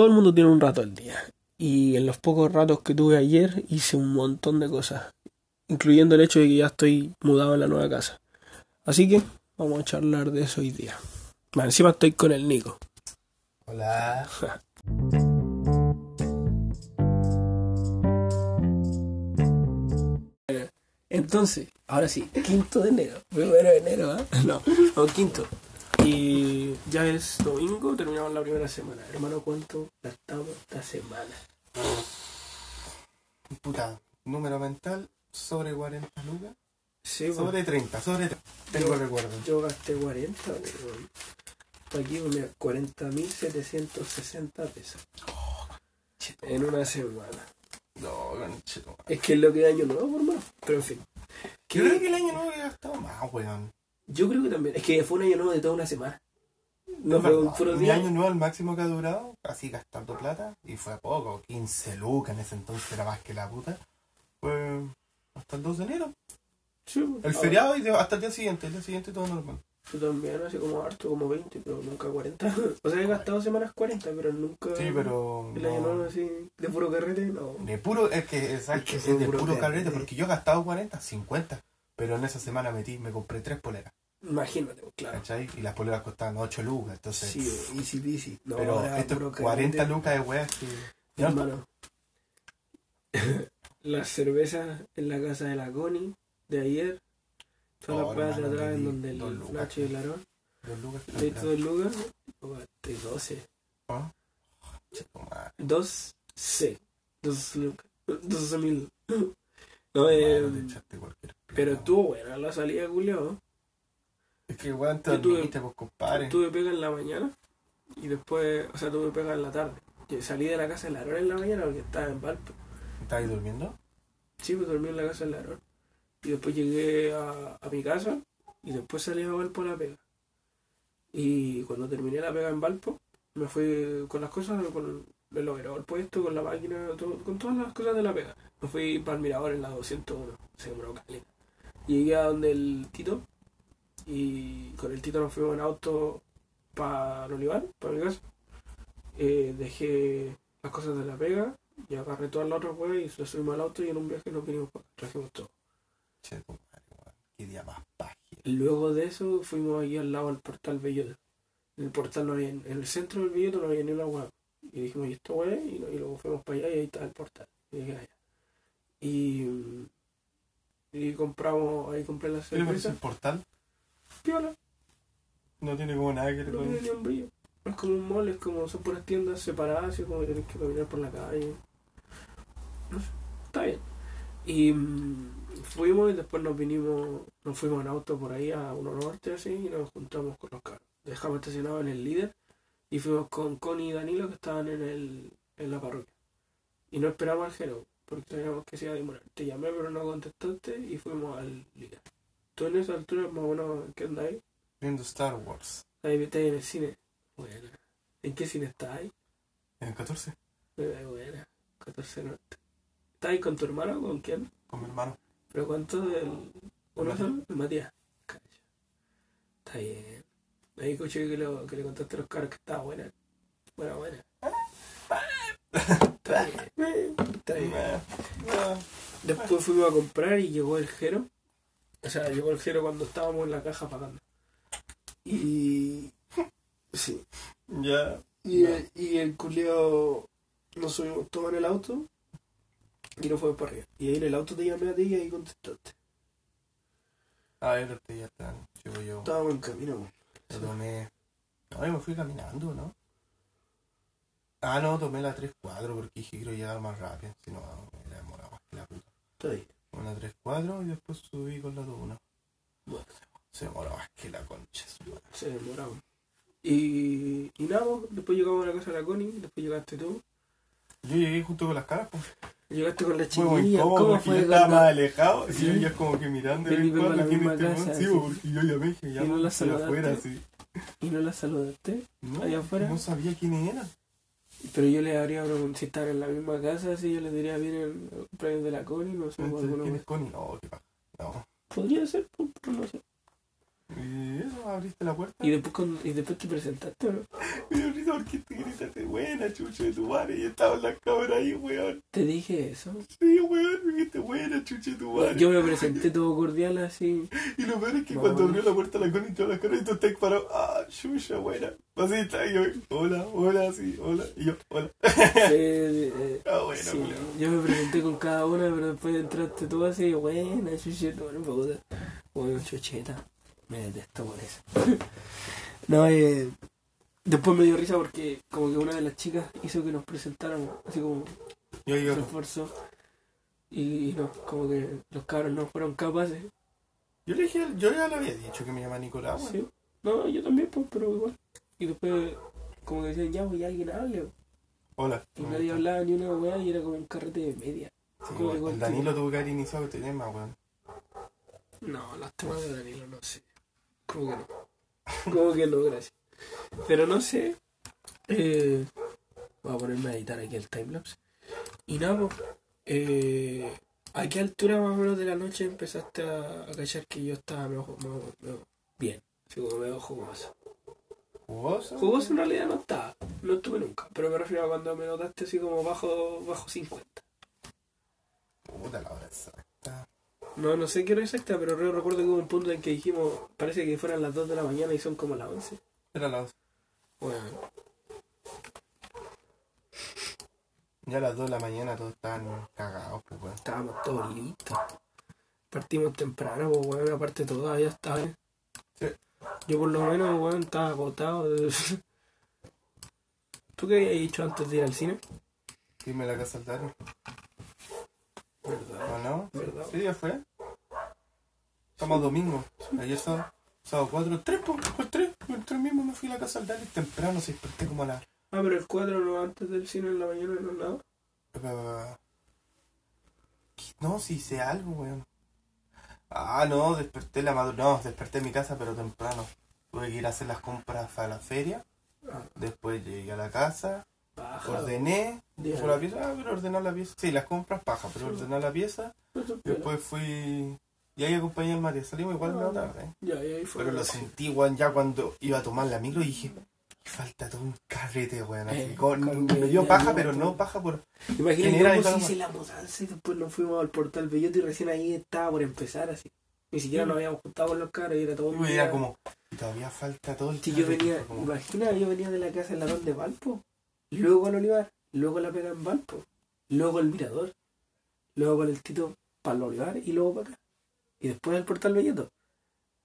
todo el mundo tiene un rato al día. Y en los pocos ratos que tuve ayer hice un montón de cosas, incluyendo el hecho de que ya estoy mudado en la nueva casa. Así que vamos a charlar de eso hoy día. Bueno, encima estoy con el Nico. Hola. Entonces, ahora sí, quinto de enero. Primero de enero, ¿ah? No, no, quinto. Y ya es domingo, terminamos la primera semana. Hermano, ¿cuánto gastamos esta semana? Puta, número mental, sobre 40 lucas. Sí, pues, Sobre 30, sobre 30. Tengo recuerdo. yo gasté 40. pero Aquí, mira, 40.760 pesos. En una semana. No, conchito. Es que es lo que es año nuevo, hermano. Pero en fin. Yo creo que el año nuevo he gastado más, weón. Yo creo que también. Es que fue un año nuevo de toda una semana. No fue un Mi año nuevo, el máximo que ha durado, así gastando plata, y fue poco, 15 lucas en ese entonces, era más que la puta. Fue hasta el 2 de enero. Sí, pues. El feriado y hasta el día siguiente, el día siguiente todo normal. Yo también, hace como harto, como 20, pero nunca 40. O sea, he gastado semanas 40, pero nunca. Sí, pero. El año nuevo así, de puro carrete, no. de puro, es que exacto, que es de puro puro carrete. carrete, porque yo he gastado 40, 50, pero en esa semana metí, me compré tres poleras, Imagínate, pues, claro. ¿cachai? Y las poleras costaban 8 lucas, entonces. Sí, easy peasy. No, pero esto puro es 40 carrete. lucas de weas que. Hermano. Las cervezas en la casa de la Connie de ayer. Todas Oh, las weas de hermano, atrás en donde el. Nacho y el Aarón. dos lucas la dos lucas. o gasté 12. plata. Chetumare. 2 C. 2 lucas. 12 mil. No, eh, pero estuvo buena la salida, Julio. Es que weón, te dormiste, pues compadre. Tuve pega en la mañana y después, o sea, tuve pega en la tarde. Yo salí de la casa de Larón en la mañana porque estaba en Valpo. ¿Estás ahí durmiendo? Sí, pues dormí en la casa de Larón. Y después llegué a, a mi casa y después salí a Valpo a la pega. Y cuando terminé la pega en Valpo, me fui con las cosas, con el overol puesto, con la máquina, todo- con todas las cosas de la pega. Me fui para el mirador en la 201, se demoró caleta. Llegué a donde el Tito y con el nos fuimos en auto para el Olivar, para mi casa. Eh, dejé las cosas de la pega y agarré todas las otras weas y nos subimos al auto y en un viaje nos vinimos para trajimos todo. Weón. Qué día más página. Luego de eso fuimos ahí al lado del portal Belloto. En el portal no había, en el centro del Belloto no había ni una wea. Y dijimos, ¿y esto wea? Y, y luego fuimos para allá y ahí está el portal. Y dije, "Ah, ya". Y, mm, y compramos, ahí compré la ¿Qué le parece cerveza. el portal? Piola, No tiene como nada que le no tiene ni un brillo. Es como un mall, es como son puras tiendas separadas, así como que tenés que caminar por la calle. No sé, está bien. Y mm, fuimos y después nos vinimos, nos fuimos en auto por ahí a uno norte así y nos juntamos con los carros. Dejamos estacionado en el líder y fuimos con Connie y Danilo que estaban en el en la parroquia. Y no esperamos al Jero, porque sabíamos que se iba a demorar. Te llamé pero no contestaste y fuimos al líder. Tú en esa altura más o menos, ¿en qué ahí? Viendo Star Wars. Ahí en el cine. Buena. ¿En qué cine está ahí? En el 14, Buena, buena. 14 norte. ¿Estás ahí con tu hermano o con quién? con mi hermano. ¿Pero cuánto? El, ¿Uno solo? El Matías. Cacha. Está bien. Ahí escuché que, lo, que le contaste a los caros que estaba buena. Buena, buena. Está bien. Está bien. Después fuimos a comprar y llegó el Jero. O sea, llegó el cuando estábamos en la caja pagando. Y. Sí. Ya. Y, No. el- y el culeo nos subimos todos en el auto y nos fuimos para arriba. Y ahí en el auto te llamé a ti y ahí contestaste. A ver, ustedes ya están. Llevo yo. Estábamos en camino. Yo tomé. No, yo me fui caminando, ¿no? Ah, no, tomé la 3-4 porque dije quiero llegar más rápido. Si no, me demoraba más que la puta. Está bien. Una 3-4 y después subí con la 2-1. Bueno, Se demoró más que la concha. se demoraba. Y, y nada, después llegamos a la casa de la Connie, después llegaste tú. Yo llegué junto con las caras, pues. Llegaste con la Fue muy chiquilla. incómodo ¿Cómo porque yo fue estaba cuando- más alejado. Y Sí. yo ya como que mirando en cuando la quién misma este casa, Sí, porque yo llamé dije, ya Y no la estoy afuera, saludaste. sí. y no la saludaste? No, Allá afuera. no sabía quiénes eran. Pero yo le habría preguntado si en la misma casa, si yo les diría bien el cumpleaños de la Connie, no sé, alguna ¿Quién es Connie? No, qué. No. Podría ser, pues, pero no sé. Y eso, abriste la puerta. Y después, cuando- y después te presentaste, ¿no? Me dio risa porque te gritaste, buena, chucha de tu madre. Y estaba en la cámara ahí, weón. Te dije eso. Sí, weón, me dijiste, buena, chucha de tu madre. Yo me presenté todo cordial así. Y lo peor es que No, cuando abrió la puerta la Connie y toda la cara y tú estás parado, ah, chucha, buena. Así está, y yo, hola, hola, sí, hola. Y yo, hola. Eh, eh, Ah, bueno, sí, yo me presenté con cada una, pero después entraste tú así, buena, chucheta, bueno, puta. Bueno, chucheta. Me detesto por eso. no, eh, después me dio risa porque como que una de las chicas hizo que nos presentáramos, así como Yo se esforzó. Y, y no, como que los cabros no fueron capaces. yo le dije, yo ya le había dicho que me llama Nicolás. Sí. No, yo también, pues, pero igual. Y después, como que decían, ya, pues, ya alguien hable. Hola. Y nadie hablaba ni una weá y era como un carrete de media. Sí, Como weón, igual el Danilo tuvo que haber iniciado este tema, weón. No, las temas de Danilo no sé. Como que no. Como que no, gracias. Pero no sé. Eh, voy a ponerme a editar aquí el timelapse. Y nada, pues, eh, ¿a qué altura más o menos de la noche empezaste a, a cachar que yo estaba medio, medio- medio bien? Así como medio jugoso. ¿Jugoso? Jugoso en realidad no estaba. No estuve nunca. Pero me refiero a cuando me notaste así como bajo, bajo 50. Puta la hora exacta. No, no sé qué hora exacta, pero re- recuerdo que hubo un punto en que dijimos, parece que fueran las 2 de la mañana y son como las 11. Era las Bueno, Ya a las 2 de la mañana todos estaban cagados, pues, weón. estábamos todos listos. Partimos temprano, pues bueno, aparte todavía estaba. ¿eh? Sí. Yo por lo menos, weón, estaba agotado. ¿Tú qué habías dicho antes de ir al cine? Dime la casa al. ¿Verdad? ¿O no? ¿Verdad? Sí, ya fue. Estamos domingo. Ayer sábado, sábado 4, 3, pues, pues 3. El 3 mismo me fui a la casa al Dario temprano, se desperté como a las. Ah, pero el 4 no antes del cine en la mañana no nada. eh, No, sí hice algo, weón. Ah, no, desperté la madrugada. No, desperté en mi casa, pero temprano. Tuve que ir a hacer las compras a la feria. Ah, Después llegué a la casa, baja. ordené. Fue la pieza, ah, pero ordenar la pieza. Sí, las compras, paja, pero ordenar la pieza. Después fui. Y ahí acompañé al María. Salimos igual medio tarde. Ya, y ahí fue. Pero lo sentí, weón, ya cuando iba a tomar la micro y dije, "Me falta todo un carrete, weón. Eh, me dio ya paja, no, pero no paja por. Imagínate cómo hice la mudanza y después nos fuimos al portal Belloto y recién ahí estaba por empezar así. Ni siquiera nos habíamos juntado con los caros y era todo un Y era como, todavía falta todo el Si yo carrete", venía, como, imagina, yo venía de la casa en la de Valpo, luego al Olivar, luego la pega en Valpo, luego al Mirador, luego con el Tito para el Olivar y luego para acá. Y después al portal Belloto.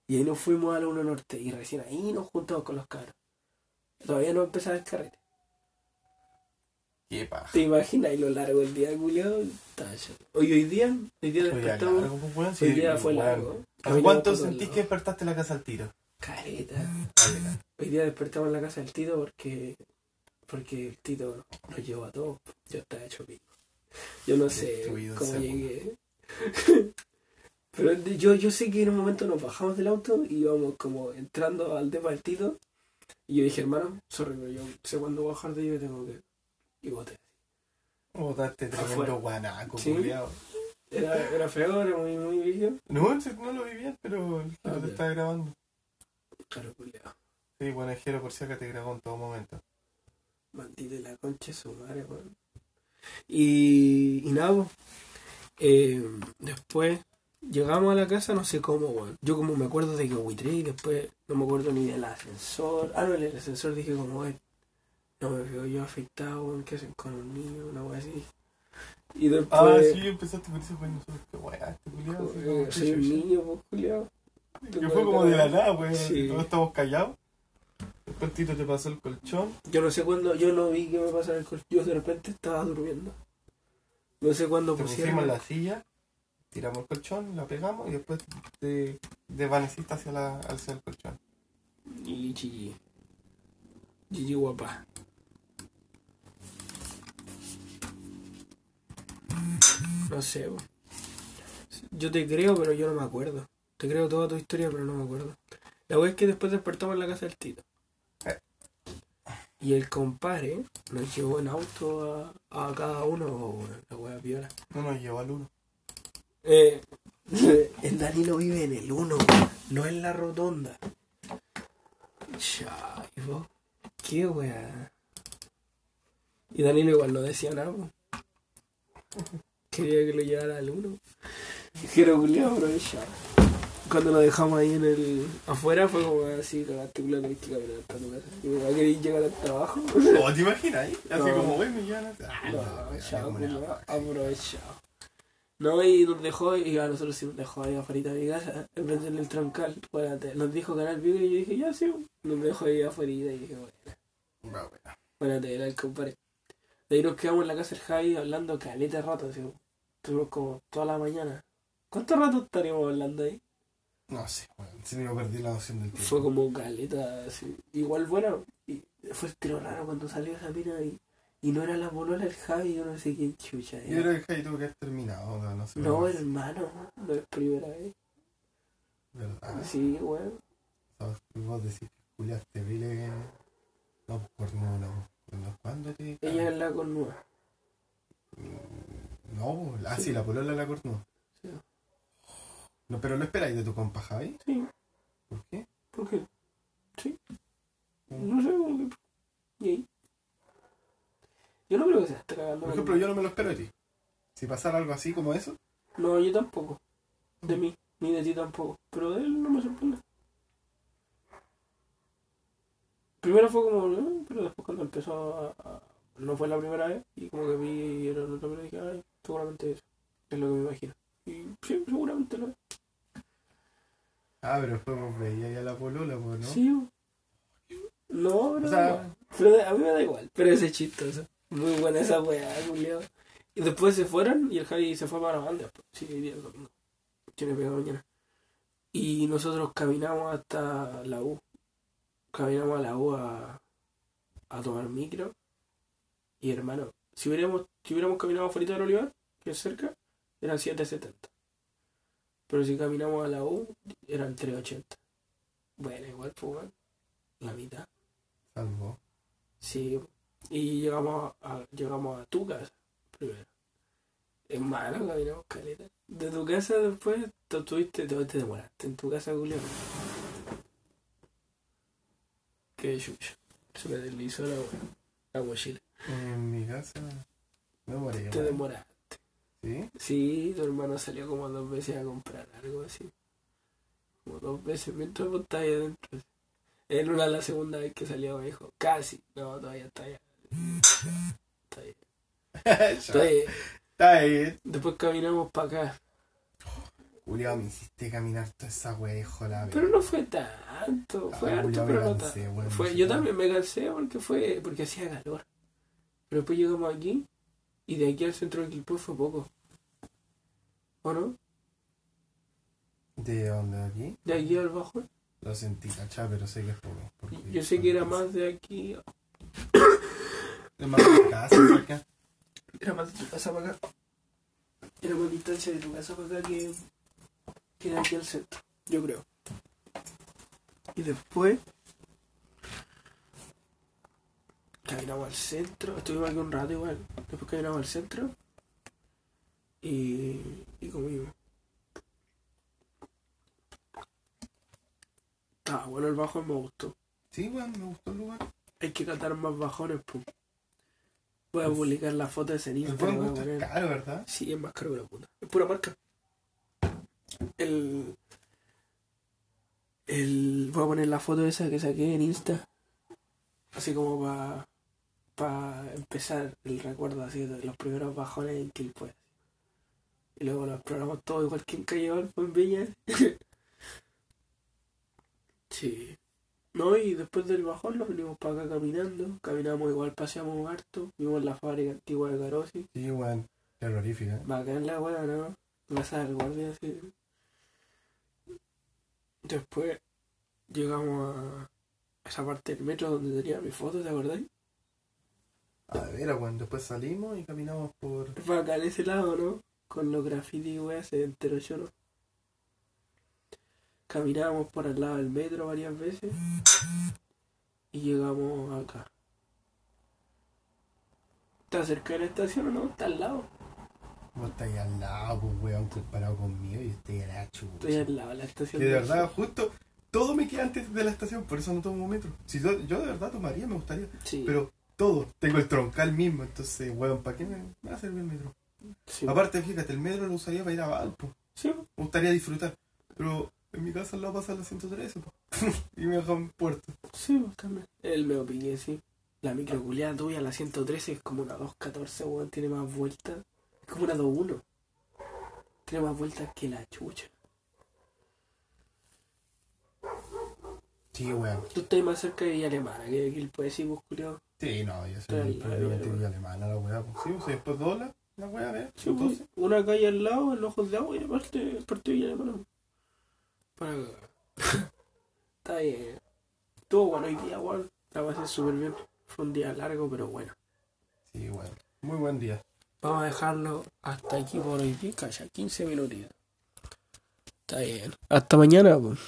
Y ahí nos fuimos a la 1 Norte y recién ahí nos juntamos con los caros. Todavía no empezaba el carrete. Qué paja. ¿Te imaginas? Y lo largo el día, culiado. Hoy, hoy día, hoy día despertamos. largo, pues, hoy día fue weón. largo. ¿Hace Caminamos cuánto sentís que despertaste la casa al tiro? Caleta. Vale, Hoy día despertamos en la casa del Tito porque porque el Tito nos llevó a todos. Yo estaba hecho pico. Yo no sé Destruido cómo llegué. Pero yo, yo sé que en un momento nos bajamos del auto y íbamos como entrando al depa del Tito. Y yo dije, hermano, sorry, pero yo sé cuándo voy a bajar de ahí y tengo que. Y boté. Botaste tremendo guanaco, Sí. culiao. Era, era feo, era muy, muy vigio. No, no lo vi bien, pero Ah, te estaba grabando. Claro, culiado. Sí, guanajero por si acá te grabó en todo momento. Maldita la concha su madre, weón. Y, y nada, eh, después llegamos a la casa, no sé cómo, weón. Yo como me acuerdo de que huitré y después no me acuerdo ni del ascensor. Ah, no, en el ascensor dije como, weón, no me veo yo afectado, weón, ¿qué hacen con un niño? Una weá así. Y después, Ah, sí, empezaste con eso, pues nosotros, qué weá, este culiao. así eh, soy un niño, pues, culiao. Que fue como de la nada, pues. Sí. Todos estamos callados. Después Tito te pasó el colchón. Yo no sé cuándo, yo no vi que me pasara el colchón, yo de repente estaba durmiendo. No sé cuándo Te pusieron. pusimos la silla, tiramos el colchón, la pegamos y después te desvaneciste hacia, la, hacia el colchón. Y Gigi. Gigi guapa. No sé, bo. Yo te creo, pero yo no me acuerdo. Te creo toda tu historia, pero no me acuerdo. La wea es que después despertamos en la casa del Tito. Eh. Y el compadre nos llevó en auto a, a cada uno, weón, la wea viola. No nos llevó al uno. Eh, el Danilo vive en el 1, no en la rotonda. Chaivo. Qué weá. Y Danilo igual no decía nada. po. Quería que lo llevara al uno. Quiero culiado aprovechar. Cuando lo dejamos ahí en el. afuera fue como así, cagaste culo, tenés que caminar hasta tu casa. Y me va a querer llegar al trabajo. ¿O te imaginas? Así No. como, güey, me llevan a... Ah, No, una- aprovechado. No, y nos dejó, y a nosotros sí nos dejó ahí afuera de mi casa, en vez del troncal. Espérate, nos dijo Canal Vivo y yo dije, ya sí, nos dejó ahí afuera y dije, bueno, Va, bueno. era el compadre. De ahí nos quedamos en la casa del Javi hablando caleta de rato, así, estuvimos como toda la mañana. ¿Cuánto rato estaríamos hablando ahí? No sé, weón. Se me perdí la noción del tiempo. Fue como caleta, así. Igual bueno, y fue el tiro raro cuando salió esa mina y, y no era la bolola el Javi, yo no sé quién chucha. Yo era. creo que Javi tuvo que haber terminado, no, no sé. No, hermano, no es primera vez. ¿Verdad? Sí, weón. ¿Sabes? Vos decís que culiaste, vile. No, por no, no. no. ¿Cuándo te.? Ella es la cornuda. No, po. ah, sí, la polola la cornó. Sí. No, pero lo esperáis de tu compa Javi. Sí, ¿Por qué? ¿por qué? Sí. No sé, como que. ¿Y ahí? Yo no creo que se esté cagando. Por ejemplo, yo no me lo espero de ti. Si pasara algo así como eso, No, yo tampoco. De mí, ni de ti tampoco. Pero de él no me sorprende. Primero fue como, pero después cuando empezó a, a- No fue la primera vez, y como que vi y era la primera y dije, ay, seguramente eso. Es lo que me imagino. Y sí, seguramente lo es. Ah, pero después vos veías ya la polola, pues, ¿no? Sí. No, pero, O sea- pero a mí me da igual. Pero ese chistoso. Muy buena esa weá, Julio. Y después se fueron y el Javi se fue para la banda. Sí, hoy día es domingo. Tiene pegado mañana. Y nosotros caminamos hasta la U. Caminamos a la U a, a tomar micro. Y hermano, si hubiéramos, si hubiéramos caminado afuera del Olivar, que es cerca, eran 7.70. Pero si caminamos a la U, eran 3.80. Bueno, igual, pues, bueno, la mitad. Salvo. Sí, y llegamos a, llegamos a tu casa primero. Es malo, caminamos caleta. De tu casa después te tuviste, te, te demoraste en tu casa, Julio. Qué chucha. Se me deslizó la, la mochila. En mi casa me morí. Te demoraste. ¿Sí? Sí, tu hermano salió como dos veces a comprar algo así. Como dos veces mientras vos estabas adentro. En una la segunda vez que salió me dijo, casi. No, todavía está allá. Está ahí. Está ahí. Está ahí. Después caminamos para acá. Julio, me hiciste caminar toda esa wea, hijo la Pero no fue tanto. Fue Ah, harto, ya me pero no cansé, tanto. bueno, Fue, yo también me cansé porque fue porque hacía calor. Pero después llegamos aquí y de aquí al centro de Quilpue fue poco. ¿O no? ¿De dónde? ¿De aquí? De aquí al bajo. Lo sentí, cachá, pero sé que es poco. Yo sé que era más de aquí. Es más de casa, cerca. Era más de tu casa para acá. Era más distancia de tu casa para acá que, que de aquí al centro. Yo creo. Y después. Caminamos al centro. Estuvimos aquí un rato igual. Después caminamos al centro. Y. Y comimos. Estaba bueno el bajo, me gustó. Sí, weón, me gustó el lugar. Hay que catar más bajones, pues. Voy a publicar la foto de ese El buen gusto es poner- caro, ¿verdad? Sí, es más caro que la puta. Es pura marca. El. El. Voy a poner la foto esa que saqué en Insta. Así como para. Para empezar el recuerdo así de los primeros bajones en Quilpue. Y luego lo exploramos todo igual que en Calle Valpo en Viña. sí. No, y después del bajón nos venimos para acá caminando. Caminamos igual, paseamos harto. Vimos la fábrica antigua de Carosi. Sí, weón. Terrorífica. Bacán la weá, ¿no? Plaza del Guardia, sí. Después llegamos a esa parte del metro donde tenía mi foto, ¿te acordáis? A ver, weón. Después salimos y caminamos por. Bacán ese lado, ¿no? Con los graffiti, weá, se enteró yo, ¿no? Caminábamos por al lado del metro varias veces y llegamos acá. ¿Está cerca de la estación o no? Está al lado. Vos estáis al lado, pues, weón, comparado conmigo y estoy a la chucha. Estoy al lado de la estación. Que de verdad, justo, todo me queda antes de la estación, por eso no tomo metro. Si yo, yo de verdad tomaría, me gustaría. Sí, Pero todo, tengo el troncal mismo, entonces, weón, ¿para qué me, me va a servir el metro? sí. Aparte, fíjate, el metro lo usaría para ir a Valpo. Sí, Me gustaría disfrutar. Pero en mi casa al lado pasa la 113, po. y me dejan puerto. sí, pues, también. El me opinié, sí. La microculeada tuya, la 113, es como una 214, weón. Tiene más vueltas. Es como una 21. Tiene más vueltas que la chucha. Sí, weón. Tú estás más cerca de Villa Alemana que de Quilpue, sí, pues, culiao. Sí, no, yo soy al lado, probablemente weón. vía alemana la weá. pues. Sí, o sea, después dobla la weá, ¿ves? Sí, pues, Entonces, una calle al lado, en los ojos de agua, y aparte, parte de Villa Alemana. Para cagar. Está bien. Estuvo bueno hoy día, weón. La pasé súper bien. Fue un día largo, pero bueno. sí, weón. Muy buen día. Vamos a dejarlo hasta aquí por hoy día, calla, 15 minutitos. Está bien. Hasta mañana, pues.